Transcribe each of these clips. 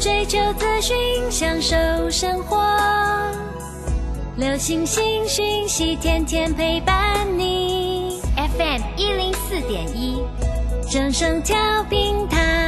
追求资讯，享受生活。流星星讯息，天天陪伴你。FM 一零四点一，正声调平台。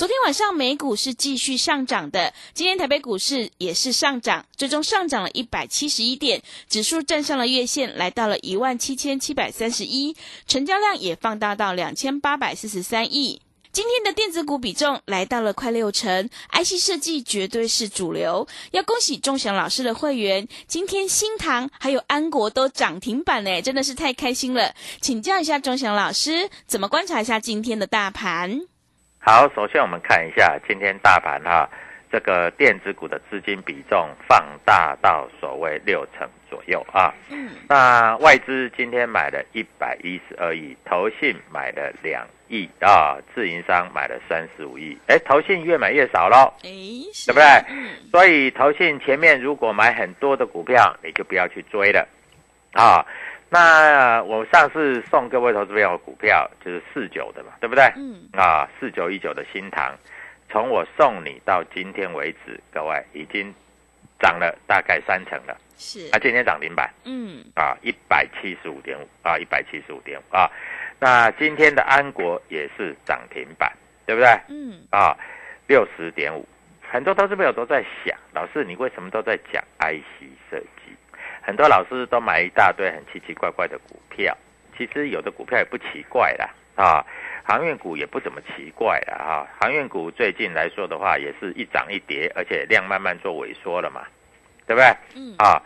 昨天晚上美股是继续上涨的，今天台北股市也是上涨，最终上涨了一百七十一点，指数站上了月线，来到了一万七千七百三十一，成交量也放大到两千八百四十三亿。今天的电子股比重来到了快六成，IC 设计绝对是主流。要恭喜钟祥老师的会员，今天新塘还有安国都涨停板呢，真的是太开心了。请教一下钟祥老师，怎么观察一下今天的大盘？好，首先我们看一下今天大盘哈，这个电子股的资金比重放大到所谓六成左右啊。嗯。那外资今天买了一百一十二亿，投信买了两亿啊，自营商买了三十五亿。哎，投信越买越少喽，哎，对不对？嗯。所以投信前面如果买很多的股票，你就不要去追了啊。那我上次送各位投资朋友股票就是四九的嘛，对不对？嗯。啊，四九一九的新塘，从我送你到今天为止，各位已经涨了大概三成了。是。啊，今天涨停板。嗯。啊，一百七十五点五啊，一百七十五点五啊。那今天的安国也是涨停板，对不对？嗯。啊，六十点五。很多投资朋友都在想，老师你为什么都在讲 IC 设计？很多老师都买一大堆很奇奇怪怪的股票，其实有的股票也不奇怪啦，啊，航运股也不怎么奇怪啦，哈，航运股最近来说的话，也是一涨一跌，而且量慢慢做萎缩了嘛，对不对？嗯。啊，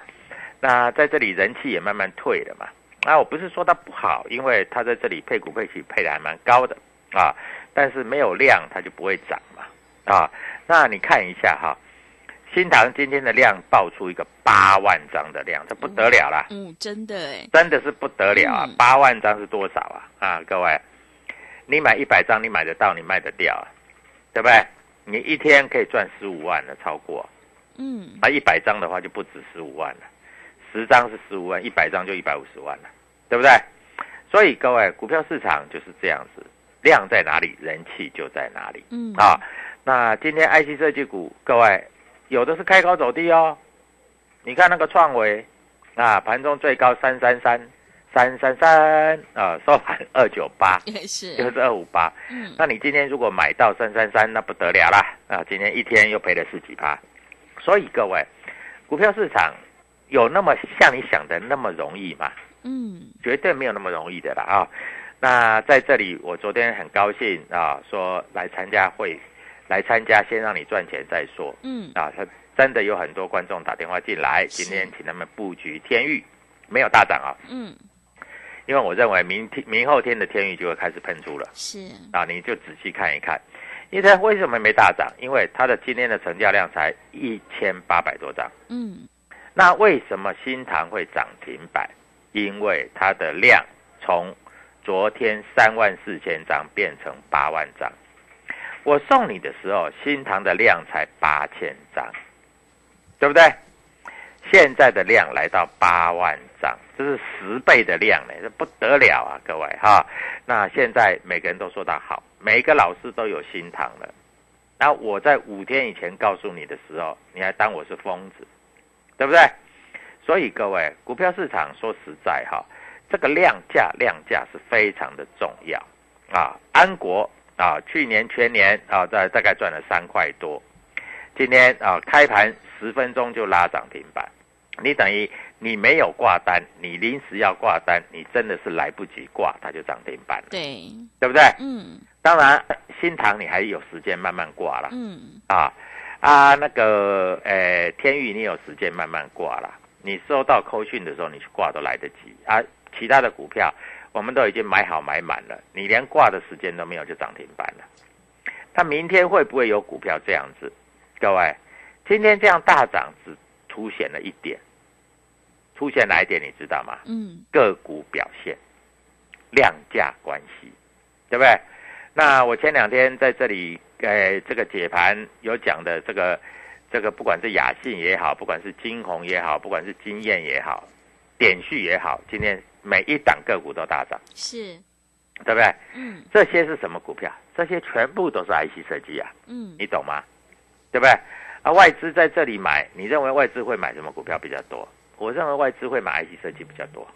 那在这里人气也慢慢退了嘛，那，我不是说它不好，因为它在这里配股配息配的还蛮高的啊，但是没有量它就不会涨嘛，啊，那你看一下哈。新塘今天的量爆出一个八万张的量，这不得了啦！嗯，真的哎，真的是不得了啊！八万张是多少啊？啊，各位，你买一百张，你买得到，你卖得掉啊？对不对？你一天可以赚十五万的，超过。嗯，啊，一百张的话就不止十五万了，十张是十五万，一百张就一百五十万了，对不对？所以各位，股票市场就是这样子，量在哪里，人气就在哪里。嗯啊，那今天 IC 设计股，各位。有的是开高走低哦，你看那个创维，啊，盘中最高三三三，三三三啊，收盘二九八，也是，就是二五八。嗯，那你今天如果买到三三三，那不得了啦！啊，今天一天又赔了十几趴。所以各位，股票市场有那么像你想的那么容易吗？嗯，绝对没有那么容易的啦啊！那在这里，我昨天很高兴啊，说来参加会。来参加，先让你赚钱再说。嗯啊，他真的有很多观众打电话进来，今天请他们布局天域，没有大涨啊。嗯，因为我认为明天、明后天的天域就会开始喷出了。是啊，你就仔细看一看，因为它为什么没大涨？因为它的今天的成交量才一千八百多张。嗯，那为什么新塘会涨停板？因为它的量从昨天三万四千张变成八万张。我送你的时候，新塘的量才八千张，对不对？现在的量来到八万张，这是十倍的量呢，这不得了啊，各位哈。那现在每个人都说他好，每个老师都有新塘了。那我在五天以前告诉你的时候，你还当我是疯子，对不对？所以各位，股票市场说实在哈，这个量价量价是非常的重要啊。安国啊，去年全年啊，大大概赚了三块多，今天啊开盘十分钟就拉涨停板，你等于你没有挂单，你临时要挂单，你真的是来不及挂，它就涨停板了，对，对不对？嗯当然，新塘你还有时间慢慢挂了。嗯，啊啊，那个呃，天域你有时间慢慢挂了。你收到扣讯的时候，你去挂都来得及啊。其他的股票我们都已经买好买满了，你连挂的时间都没有就涨停板了。那明天会不会有股票这样子？各位，今天这样大涨只凸显了一点，凸显哪一点你知道吗？嗯，个股表现、量价关系，对不对？那我前两天在这里，呃，这个解盘有讲的这个，这个不管是雅信也好，不管是金红也好，不管是金燕也好，点序也好，今天每一档个股都大涨，是，对不对？嗯这些是什么股票？这些全部都是 IC 设计啊，嗯，你懂吗？对不对？啊，外资在这里买，你认为外资会买什么股票比较多？我认为外资会买 IC 设计比较多，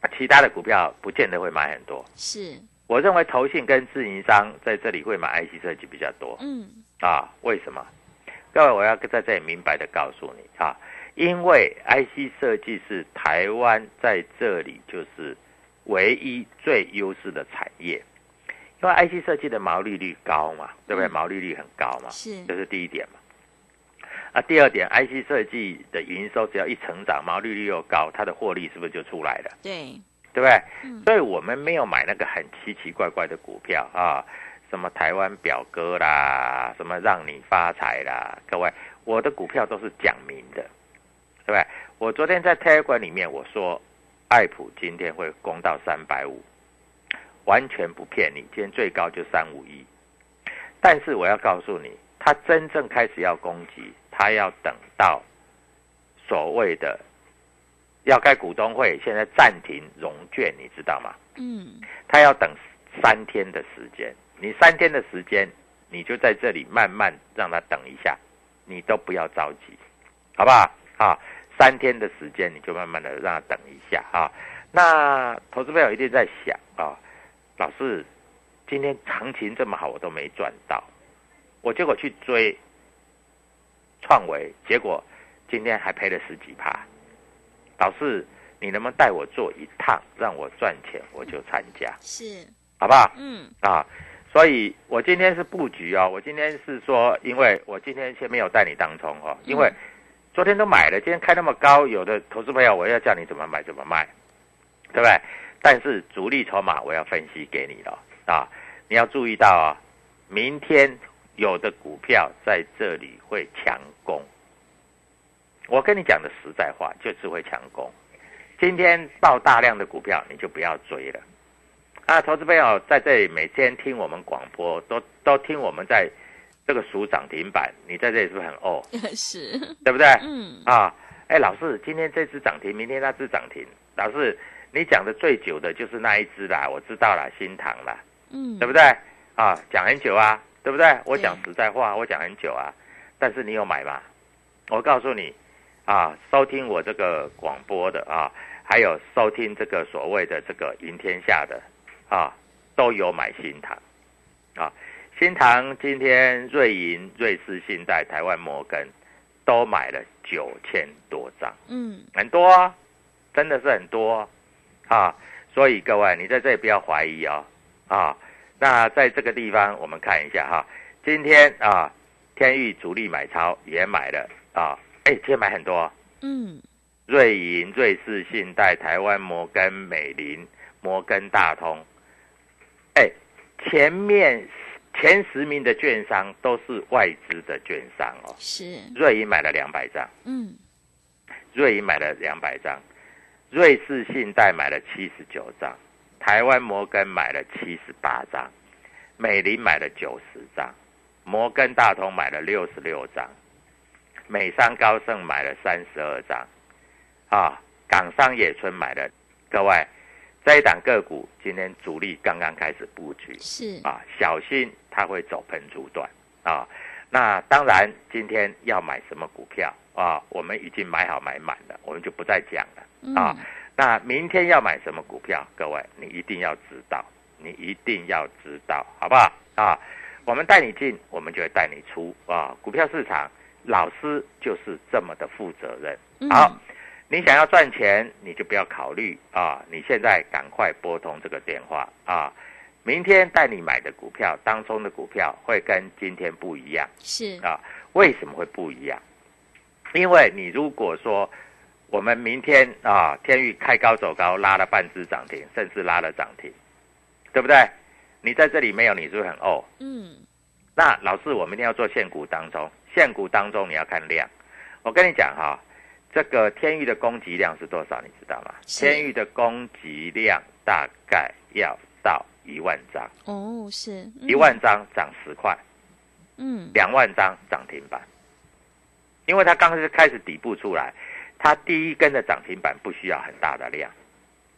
啊，其他的股票不见得会买很多。是，我认为投信跟自营商在这里会买 IC 设计比较多嗯啊？为什么？各位，我要在这里明白的告诉你啊，因为 IC 设计是台湾在这里就是唯一最优势的产业，因为 IC 设计的毛利率高嘛，对不对？嗯毛利率很高嘛，是，这是第一点嘛。啊，第二点，IC 设计的营收只要一成长，毛利率又高，它的获利是不是就出来了？对，对不对？嗯所以我们没有买那个很奇奇怪怪的股票啊，什么台湾表哥啦，什么让你发财啦，各位，我的股票都是讲明的，对不对？我昨天在 Telegram 里面我说，爱普今天会攻到三百五，完全不骗你，今天最高就三五一，但是我要告诉你，它真正开始要攻击，它要等到所谓的要开股东会，现在暂停融券，你知道吗？嗯他要等三天的时间，你三天的时间，你就在这里慢慢让他等一下，你都不要着急，好不好？啊，三天的时间你就慢慢的让他等一下啊。那投资朋友一定在想啊，老师，今天行情这么好，我都没赚到，我结果去追创维，结果今天还赔了十几趴。老师，你能不能带我做一趟，让我赚钱，我就参加，是，好不好？嗯啊，所以我今天是布局哦，我今天是说，因为我今天先没有带你当冲哦，因为昨天都买了，今天开那么高，有的投资朋友我要叫你怎么买怎么卖，对不对？但是主力筹码我要分析给你了啊，你要注意到啊、明天有的股票在这里会强攻。我跟你讲的实在话，就是会强攻。今天爆大量的股票，你就不要追了。啊，投资朋友在这里每天听我们广播，都都听我们在这个属涨停板，你在这里是不是很哦？是，对不对？嗯啊，哎，老师，今天这只涨停，明天那只涨停。老师，你讲的最久的就是那一只啦，我知道啦，新塘啦，嗯，对不对？啊，讲很久啊，对不对？我对讲实在话，我讲很久啊，但是你有买吗？我告诉你，啊，收听我这个广播的啊，还有收听这个所谓的这个赢天下的啊，都有买新塘啊。新塘今天瑞银、瑞士信贷、台湾摩根都买了九千多张，嗯很多、啊，真的是很多啊。所以各位，你在这里不要怀疑哦啊。那在这个地方，我们看一下哈，今天啊，天域主力买超也买了啊，哎，今天买很多、哦，嗯瑞银、瑞士信贷、台湾摩根、美林、摩根大通，哎，前面前十名的券商都是外资的券商哦。是，瑞银买了两百张，嗯瑞银买了两百张，瑞士信贷买了七十九张，台湾摩根买了七十八张，美林买了九十张。摩根大通买了六十六张，美商高盛买了三十二张，啊，港商野村买了，各位这一档个股今天主力刚刚开始布局，是啊，小心它会走喷出段啊。那当然，今天要买什么股票啊？我们已经买好买满了，我们就不再讲了啊。那明天要买什么股票？各位，你一定要知道，你一定要知道，好不好啊？我们带你进，我们就会带你出啊。股票市场，老师就是这么的负责任。好，你想要赚钱，你就不要考虑啊。你现在赶快拨通这个电话啊。明天带你买的股票当中的股票会跟今天不一样，是啊，为什么会不一样？因为你如果说我们明天啊，天域开高走高，拉了半只涨停，甚至拉了涨停，对不对？你在这里没有，你是不是很哦？嗯，那老师，我们一定要做现股当中，现股当中你要看量。我跟你讲哈，这个天域的供给量是多少？你知道吗？天域的供给量大概要到。一万张哦，是一万张涨十块，嗯，两万张涨停板，因为它刚是开始底部出来，它第一根的涨停板不需要很大的量，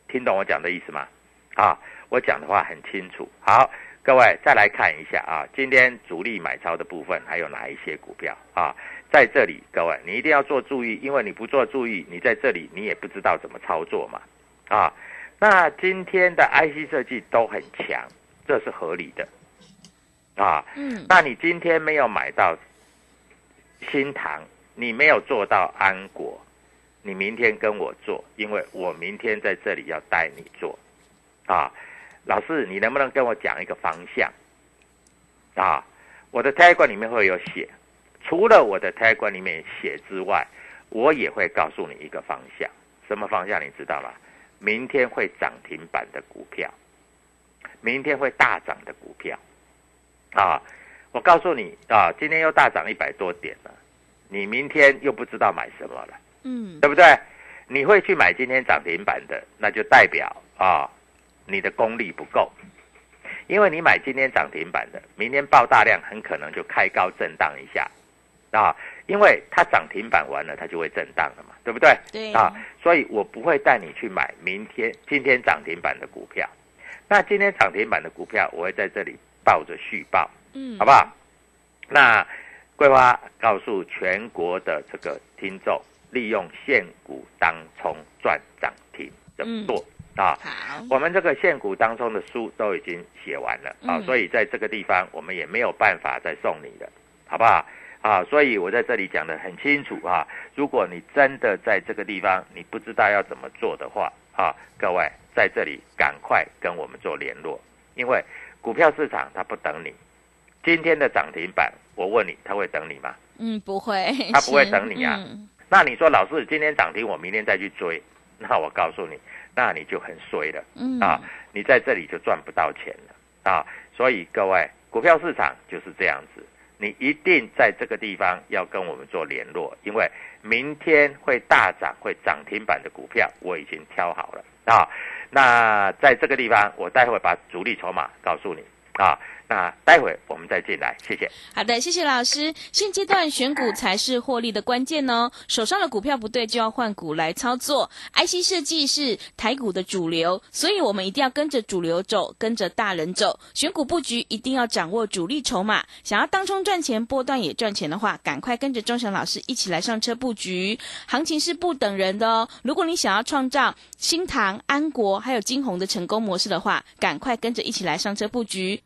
听懂我讲的意思吗？啊，我讲的话很清楚。好，各位再来看一下啊，今天主力买超的部分还有哪一些股票啊？在这里，各位你一定要做注意，因为你不做注意，你在这里你也不知道怎么操作嘛，啊。那今天的 IC 设计都很强，这是合理的，啊，嗯，那你今天没有买到新唐，你没有做到安国，你明天跟我做，因为我明天在这里要带你做，啊，老师，你能不能跟我讲一个方向？啊，我的 tag 里面会有写，除了我的 tag 里面写之外，我也会告诉你一个方向，什么方向你知道吗？明天会涨停板的股票，明天会大涨的股票，啊！我告诉你啊，今天又大涨一百多点了，你明天又不知道买什么了，嗯，对不对？你会去买今天涨停板的，那就代表啊，你的功力不够，因为你买今天涨停板的，明天爆大量，很可能就开高震荡一下，啊。因为它涨停板完了，它就会震荡了嘛，对不对？对啊，所以我不会带你去买明天、今天涨停板的股票。那今天涨停板的股票，我会在这里抱着续报，嗯，好不好？那桂花告诉全国的这个听众，利用现股当冲赚涨停的做啊。好，我们这个限股当中的书都已经写完了啊，所以在这个地方我们也没有办法再送你的，好不好？啊，所以我在这里讲的很清楚啊。如果你真的在这个地方你不知道要怎么做的话，啊，各位在这里赶快跟我们做联络，因为股票市场它不等你。今天的涨停板，我问你，它会等你吗？嗯，不会，它不会等你啊。嗯、那你说老师今天涨停，我明天再去追，那我告诉你，那你就很衰了。嗯啊，你在这里就赚不到钱了啊。所以各位，股票市场就是这样子。你一定在这个地方要跟我们做联络，因为明天会大涨、会涨停板的股票我已经挑好了啊。那在这个地方，我待会把主力筹码告诉你啊。那待会我们再进来，谢谢。好的，谢谢老师。现阶段选股才是获利的关键哦。手上的股票不对，就要换股来操作。IC 设计是台股的主流，所以我们一定要跟着主流走，跟着大人走。选股布局一定要掌握主力筹码。想要当冲赚钱，波段也赚钱的话，赶快跟着钟祥老师一起来上车布局。行情是不等人的哦。如果你想要创造新唐、安国还有金鸿的成功模式的话，赶快跟着一起来上车布局。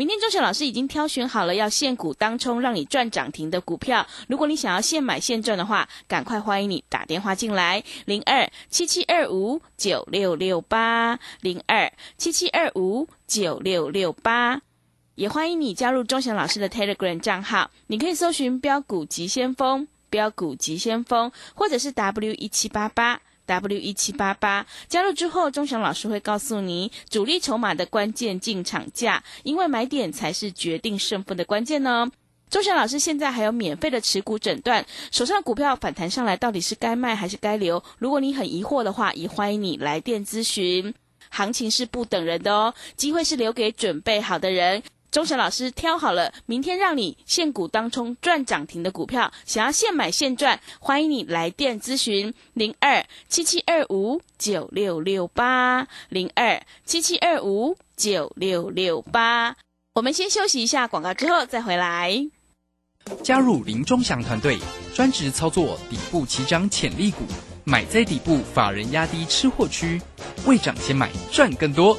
明天钟祥老师已经挑选好了要现股当冲让你赚涨停的股票。如果你想要现买现赚的话，赶快欢迎你打电话进来，零二七七二五九六六八，零二七七二五九六六八。也欢迎你加入钟祥老师的 Telegram 账号，你可以搜寻标股急先锋、标股急先锋，或者是 W 一七八八。W 一七八八加入之后，钟祥老师会告诉你主力筹码的关键进场价，因为买点才是决定胜负的关键呢。钟祥老师现在还有免费的持股诊断，手上股票反弹上来到底是该卖还是该留？如果你很疑惑的话，也欢迎你来电咨询。行情是不等人的哦，机会是留给准备好的人。钟祥老师挑好了，明天让你现股当冲赚涨停的股票，想要现买现赚，欢迎你来电咨询零二七七二五九六六八零二七七二五九六六八。我们先休息一下广告，之后再回来。加入林钟祥团队，专职操作底部起涨潜力股，买在底部，法人压低吃货区，未涨先买赚更多。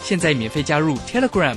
现在免费加入 Telegram。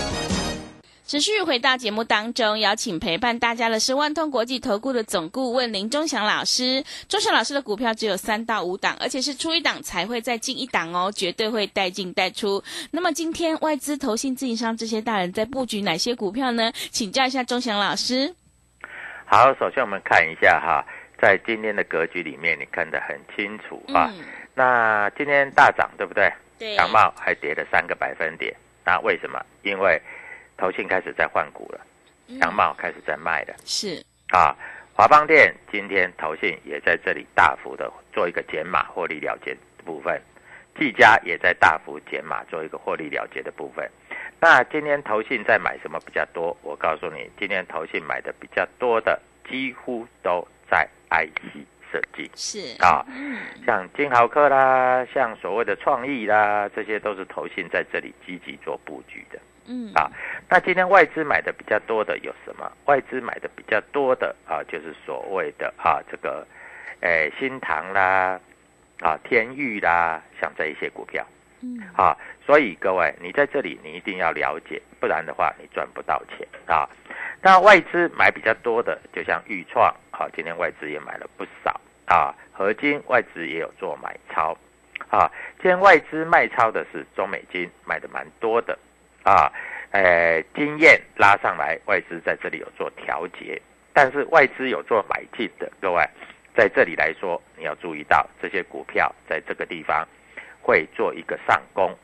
持续回到节目当中，邀请陪伴大家的是万通国际投顾的总顾问林忠祥老师。忠祥老师的股票只有三到五档，而且是出一档才会再进一档哦，绝对会带进带出。那么今天外资、投信、自营商这些大人在布局哪些股票呢？请教一下忠祥老师。好，首先我们看一下哈，在今天的格局里面，你看得很清楚啊。那今天大涨对不对？对。强茂还跌了三个百分点，那为什么？因为投信开始在换股了，强茂开始在卖了，是啊，华邦电今天投信也在这里大幅的做一个减码获利了结的部分，技嘉也在大幅减码做一个获利了结的部分。那今天投信在买什么比较多？我告诉你，今天投信买的比较多的几乎都在 IC 设计，是啊，像金豪科啦，像所谓的创意啦，这些都是投信在这里积极做布局的。嗯啊，那今天外资买的比较多的有什么？外资买的比较多的啊，就是所谓的啊这个，诶新塘啦，啊天域啦，像这一些股票，嗯啊，所以各位你在这里你一定要了解，不然的话你赚不到钱啊。那外资买比较多的，就像豫创，啊，今天外资也买了不少啊，合金外资也有做买超，啊，今天外资卖超的是中美金，买的蛮多的。啊，呃，经验拉上来，外资在这里有做调节，但是外资有做买进的，各位在这里来说，你要注意到这些股票在这个地方会做一个上攻。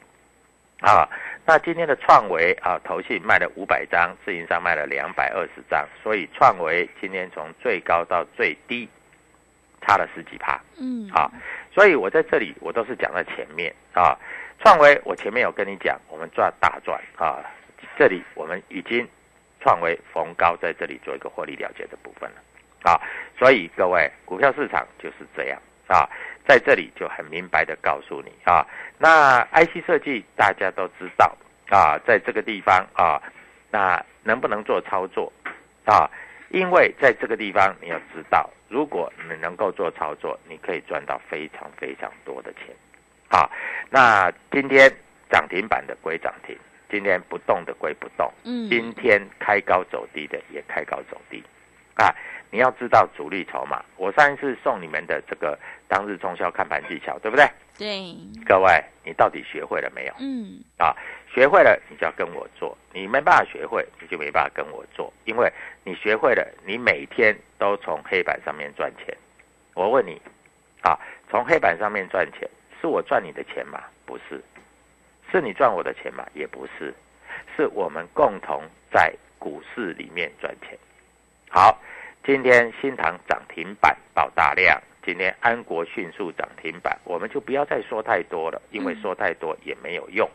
啊，那今天的创维啊，投信卖了五百张，自营商卖了两百二十张，所以创维今天从最高到最低差了十几趴。嗯，啊，所以我在这里我都是讲在前面啊。创维，我前面有跟你讲，我们赚大赚啊！这里我们已经创维逢高在这里做一个获利了结的部分了啊！所以各位，股票市场就是这样啊，在这里就很明白的告诉你啊，那 IC 设计大家都知道啊，在这个地方啊，那能不能做操作啊？因为在这个地方你要知道，如果你能够做操作，你可以赚到非常非常多的钱。好，那今天涨停板的归涨停，今天不动的归不动。嗯，今天开高走低的也开高走低，啊，你要知道主力筹码。我上一次送你们的这个当日冲销看盘技巧，对不对？对。各位，你到底学会了没有？嗯。啊，学会了你就要跟我做，你没办法学会，你就没办法跟我做，因为你学会了，你每天都从黑板上面赚钱。我问你，啊，从黑板上面赚钱。是我赚你的钱吗？不是，是你赚我的钱吗？也不是，是我们共同在股市里面赚钱。好，今天新塘涨停板爆大量，今天安国迅速涨停板，我们就不要再说太多了，因为说太多也没有用。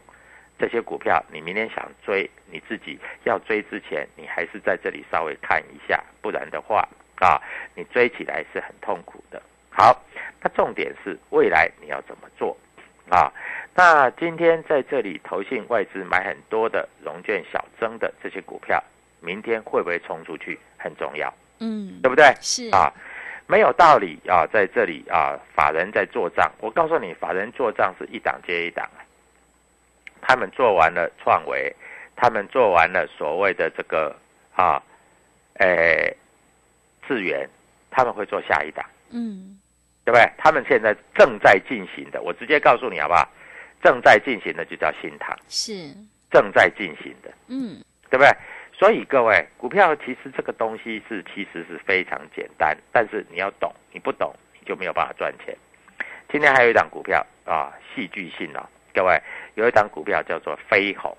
这些股票你明天想追，你自己要追之前，你还是在这里稍微看一下，不然的话啊，你追起来是很痛苦的。好。那重点是未来你要怎么做啊？那今天在这里投信外资买很多的融券小增的这些股票，明天会不会冲出去很重要，嗯，对不对？是啊，没有道理啊，在这里啊，法人在做账。我告诉你，法人做账是一档接一档他们做完了创维，他们做完了所谓的这个啊，诶，智源，他们会做下一档，嗯。对不对？他们现在正在进行的，我直接告诉你好不好？正在进行的就叫新塘，是正在进行的，嗯，对不对？所以各位，股票其实这个东西是其实是非常简单，但是你要懂，你不懂你就没有办法赚钱。今天还有一档股票啊，戏剧性啊，各位有一档股票叫做飞鸿，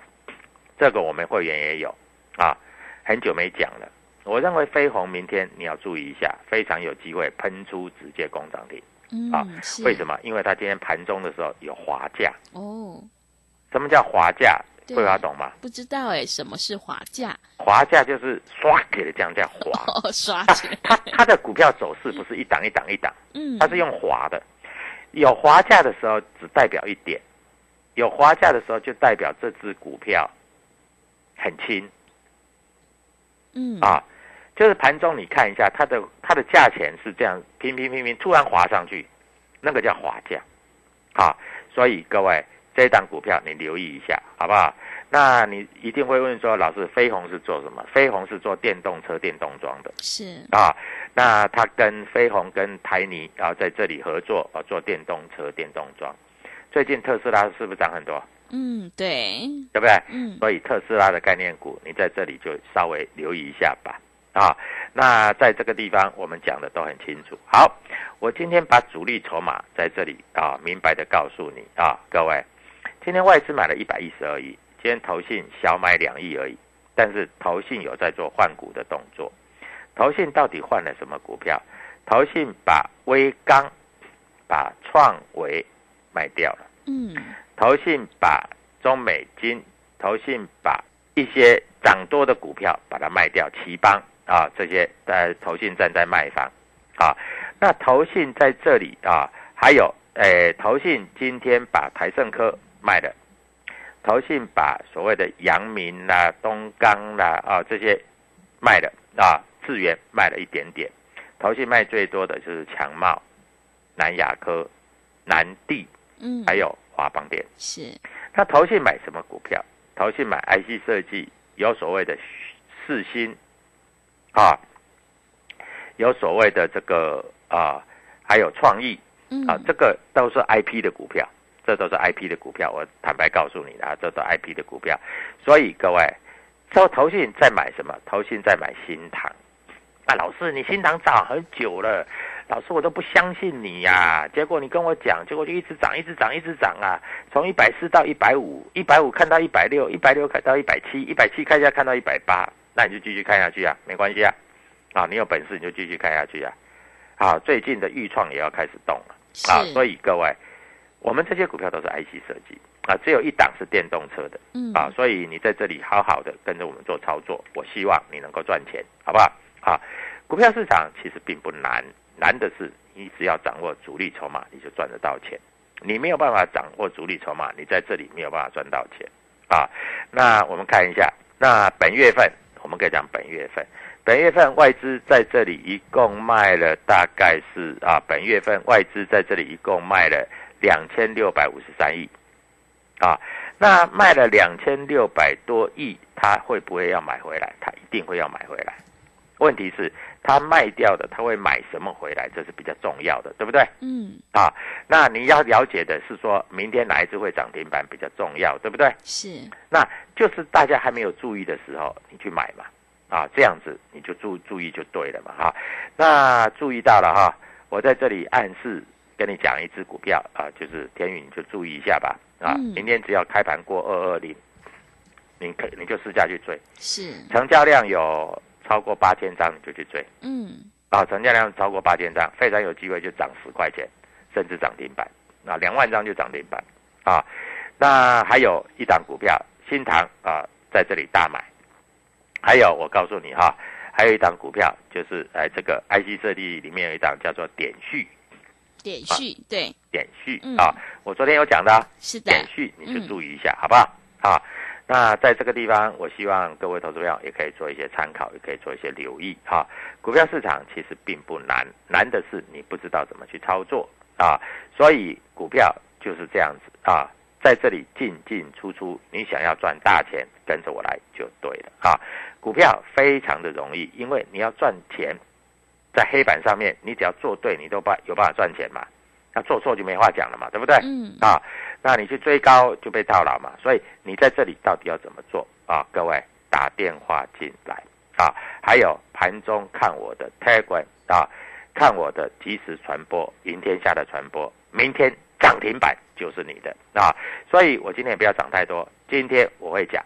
这个我们会员也有啊，很久没讲了。我认为飞鸿明天你要注意一下，非常有机会喷出直接攻涨停。嗯啊，是为什么？因为它今天盘中的时候有滑价。哦，什么叫滑价？对会华懂吗？不知道哎，什么是滑价？滑价就是刷给的这样叫滑。哦，刷它它的股票走势不是一档一档一档，嗯，它是用滑的。有滑价的时候只代表一点，有滑价的时候就代表这只股票很轻嗯啊。就是盘中你看一下它的它的价钱是这样平平平平突然滑上去，那个叫滑价好。所以各位这一档股票你留意一下好不好？那你一定会问说，老师飞鸿是做什么？飞鸿是做电动车电动装的。是，啊，那他跟飞鸿跟台泥啊在这里合作啊做电动车电动装。最近特斯拉是不是涨很多？嗯，对，对不对？嗯，所以特斯拉的概念股，你在这里就稍微留意一下吧。啊，那在这个地方我们讲的都很清楚。好，我今天把主力筹码在这里啊，明白的告诉你啊，各位，今天外资买了一百一十二亿，今天投信小买两亿而已，但是投信有在做换股的动作。投信到底换了什么股票？投信把威刚、把创维卖掉了。嗯，投信把中美金，投信把一些涨多的股票把它卖掉，奇邦啊这些在投信站在卖方啊，那投信在这里啊，还有诶，投信今天把台盛科卖了，投信把所谓的阳明啦、东钢啦啊这些卖了啊，智源卖了一点点，投信卖最多的就是强茂、南亚科、南地。嗯，还有华邦电。是，那投信买什么股票？投信买 IC 设计，有所谓的四星啊，有所谓的这个啊，还有创意嗯，啊，这个都是 IP 的股票，这都是 IP 的股票。我坦白告诉你啊，这都 IP 的股票。所以各位，这投信在买什么？投信在买新塘。啊，老师，你新塘涨很久了，老师我都不相信你呀、结果你跟我讲，结果就一直涨，一直涨，一直涨啊，从一百四到一百五，一百五看到一百六，一百六看到一百七，一百七看一下看到一百八，那你就继续看下去啊，没关系啊，啊，你有本事你就继续看下去啊，啊，最近的预创也要开始动了。啊，所以各位，我们这些股票都是 IC 设计。啊，只有一档是电动车的。嗯，啊，所以你在这里好好的跟着我们做操作，我希望你能够赚钱，好不好？啊，股票市场其实并不难，难的是你只要掌握主力筹码，你就赚得到钱。你没有办法掌握主力筹码，你在这里没有办法赚到钱。啊。那我们看一下，那本月份我们可以讲本月份，本月份外资在这里一共卖了大概是啊，本月份外资在这里一共卖了两千六百五十三亿啊。那卖了两千六百多亿，他会不会要买回来？他一定会要买回来。问题是，他卖掉的，他会买什么回来？这是比较重要的，对不对？嗯，啊，那你要了解的是说，明天哪一只会涨停板比较重要，对不对？是，那就是大家还没有注意的时候，你去买嘛，啊，这样子你就注注意就对了嘛，哈、那注意到了哈，我在这里暗示跟你讲一只股票啊，就是天宇，你就注意一下吧，啊，嗯。明天只要开盘过二二零，你可你就试价去追，是，成交量有超过八千张，你就去追。嗯，啊，成交量超过八千张，非常有机会就涨十块钱，甚至涨停板。啊，两万张就涨停板。啊，那还有一档股票，新塘啊，在这里大买。还有，我告诉你哈，还有一档股票，就是哎，这个 IC 设计里面有一档叫做点序，点序，对，点序嗯啊，我昨天有讲的啊，是的，点序你就嗯注意一下，好不好？啊，那在这个地方，我希望各位投资朋友也可以做一些参考，也可以做一些留意哈。股票市场其实并不难，难的是你不知道怎么去操作啊。所以股票就是这样子啊，在这里进进出出，你想要赚大钱，跟着我来就对了啊。股票非常的容易，因为你要赚钱，在黑板上面，你只要做对，你都办有办法赚钱嘛。那做错就没话讲了嘛，对不对？嗯，啊，那你去追高就被套牢嘛，所以你在这里到底要怎么做啊？各位打电话进来啊，还有盘中看我的 Telegram 啊，看我的即时传播，赢天下的传播，明天涨停板就是你的啊。所以我今天也不要涨太多，今天我会讲，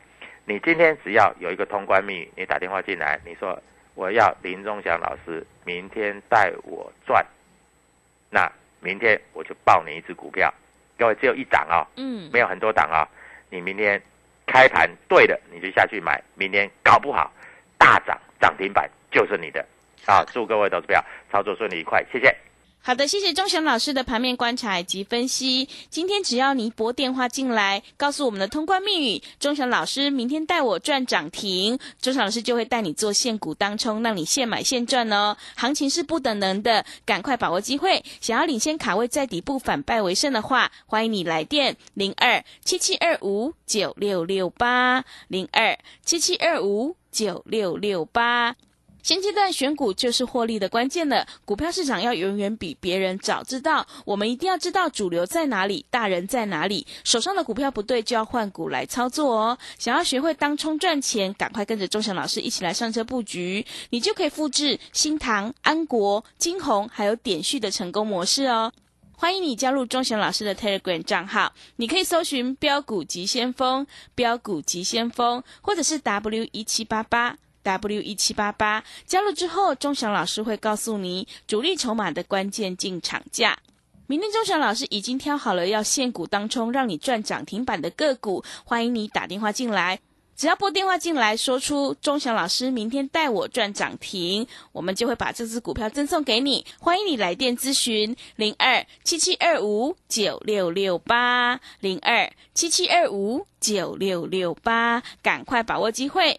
你今天只要有一个通关密语，你打电话进来，你说我要林忠祥老师明天带我赚，那明天我就报你一只股票，各位只有一档哦，嗯，没有很多档哦，你明天开盘对的你就下去买，明天搞不好大涨涨停板就是你的。好，祝各位投资票操作顺利愉快，谢谢。好的，谢谢钟祥老师的盘面观察以及分析。今天只要你拨电话进来，告诉我们的通关密语，钟祥老师明天带我赚涨停，钟祥老师就会带你做现股当冲，让你现买现赚哦。行情是不等人的，赶快把握机会。想要领先卡位在底部反败为胜的话，欢迎你来电零二七七二五九六六八零二七七二五九六六八。现阶段选股就是获利的关键了。股票市场要永远比别人早知道，我们一定要知道主流在哪里，大人在哪里。手上的股票不对，就要换股来操作哦。想要学会当冲赚钱，赶快跟着钟祥老师一起来上车布局，你就可以复制新唐、安国、金红还有点序的成功模式哦。欢迎你加入钟祥老师的 Telegram 账号，你可以搜寻“标股急先锋”、“标股急先锋”，或者是 W 一七八八。W 一七八八加入之后，钟祥老师会告诉你主力筹码的关键进场价。明天钟祥老师已经挑好了要现股当冲，让你赚涨停板的个股，欢迎你打电话进来。只要拨电话进来，说出钟祥老师明天带我赚涨停，我们就会把这只股票赠送给你。欢迎你来电咨询零二七七二五九六六八零二七七二五九六六八，赶快把握机会。